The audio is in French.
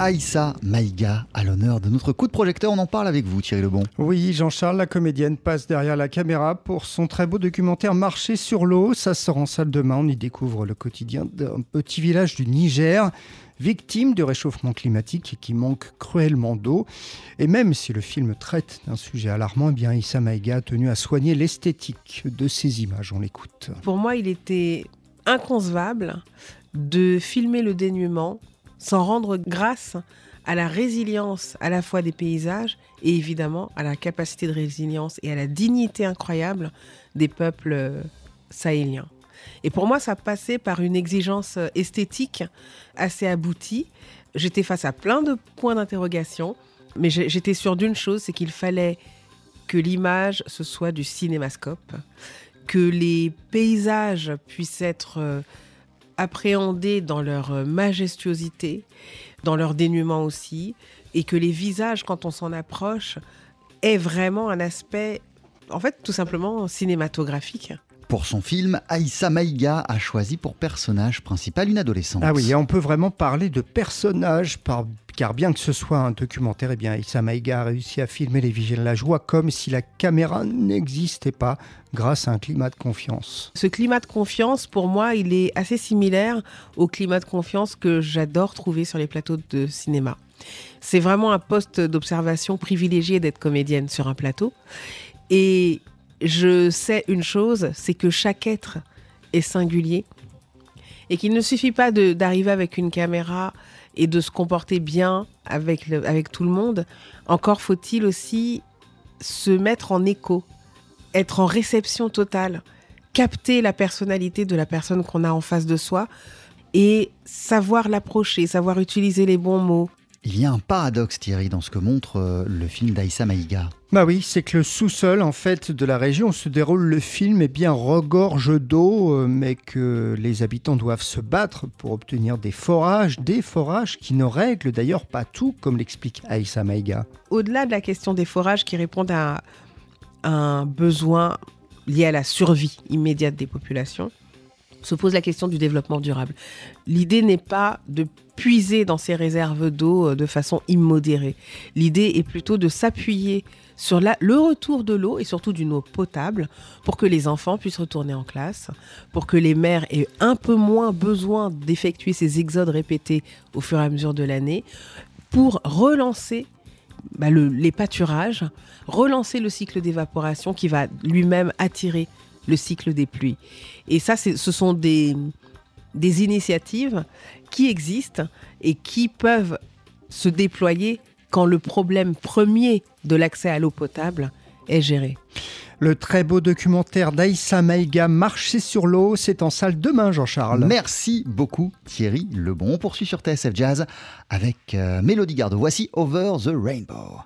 Aïssa Maïga à l'honneur de notre coup de projecteur. On en parle avec vous, Thierry Lebon. Oui, Jean-Charles, la comédienne passe derrière la caméra pour son très beau documentaire Marcher sur l'eau. Ça sort en salle demain. On y découvre le quotidien d'un petit village du Niger victime du réchauffement climatique et qui manque cruellement d'eau. Et même si le film traite d'un sujet alarmant, eh bien Issa Maïga a tenu à soigner l'esthétique de ces images. On l'écoute. Pour moi, il était inconcevable de filmer le dénuement sans rendre grâce à la résilience à la fois des paysages et évidemment à la capacité de résilience et à la dignité incroyable des peuples euh, sahéliens. Et pour moi, ça passait par une exigence euh, esthétique assez aboutie. J'étais face à plein de points d'interrogation, mais j'étais sûre d'une chose, c'est qu'il fallait que l'image, ce soit du cinémascope, que les paysages puissent être euh, appréhendés dans leur euh, majestuosité, dans leur dénuement aussi, et que les visages, quand on s'en approche, aient vraiment un aspect, en fait, tout simplement cinématographique. Pour son film, Aïssa Maïga a choisi pour personnage principal une adolescente. Ah oui, on peut vraiment parler de personnage, car bien que ce soit un documentaire, eh bien Aïssa Maïga a réussi à filmer les vigiles de la joie comme si la caméra n'existait pas grâce à un climat de confiance. Ce climat de confiance, pour moi, il est assez similaire au climat de confiance que j'adore trouver sur les plateaux de cinéma. C'est vraiment un poste d'observation privilégié d'être comédienne sur un plateau. Et je sais une chose, c'est que chaque être est singulier et qu'il ne suffit pas d'arriver avec une caméra et de se comporter bien avec, avec tout le monde. Encore faut-il aussi se mettre en écho, être en réception totale, capter la personnalité de la personne qu'on a en face de soi et savoir l'approcher, savoir utiliser les bons mots, il y a un paradoxe, Thierry, dans ce que montre euh, le film d'Aïssa Maïga. Bah oui, c'est que le sous-sol en fait de la région où se déroule le film est bien regorge d'eau, euh, mais que les habitants doivent se battre pour obtenir des forages, des forages qui ne règlent d'ailleurs pas tout, comme l'explique Aïssa Maïga. Au-delà de la question des forages qui répondent à un besoin lié à la survie immédiate des populations, se pose la question du développement durable. L'idée n'est pas de puiser dans ces réserves d'eau euh, de façon immodérée. L'idée est plutôt de s'appuyer sur le retour de l'eau et surtout d'une eau potable pour que les enfants puissent retourner en classe, pour que les mères aient un peu moins besoin d'effectuer ces exodes répétés au fur et à mesure de l'année, pour relancer bah, les pâturages, relancer le cycle d'évaporation qui va lui-même attirer le cycle des pluies. Et ça, ce sont des, des initiatives qui existent et qui peuvent se déployer quand le problème premier de l'accès à l'eau potable est géré. Le très beau documentaire d'Aïssa Maïga, Marcher sur l'eau, c'est en salle demain, Jean-Charles. Merci beaucoup, Thierry Lebon. On poursuit sur TSF Jazz avec euh, Mélodie Gardot. Voici Over the Rainbow.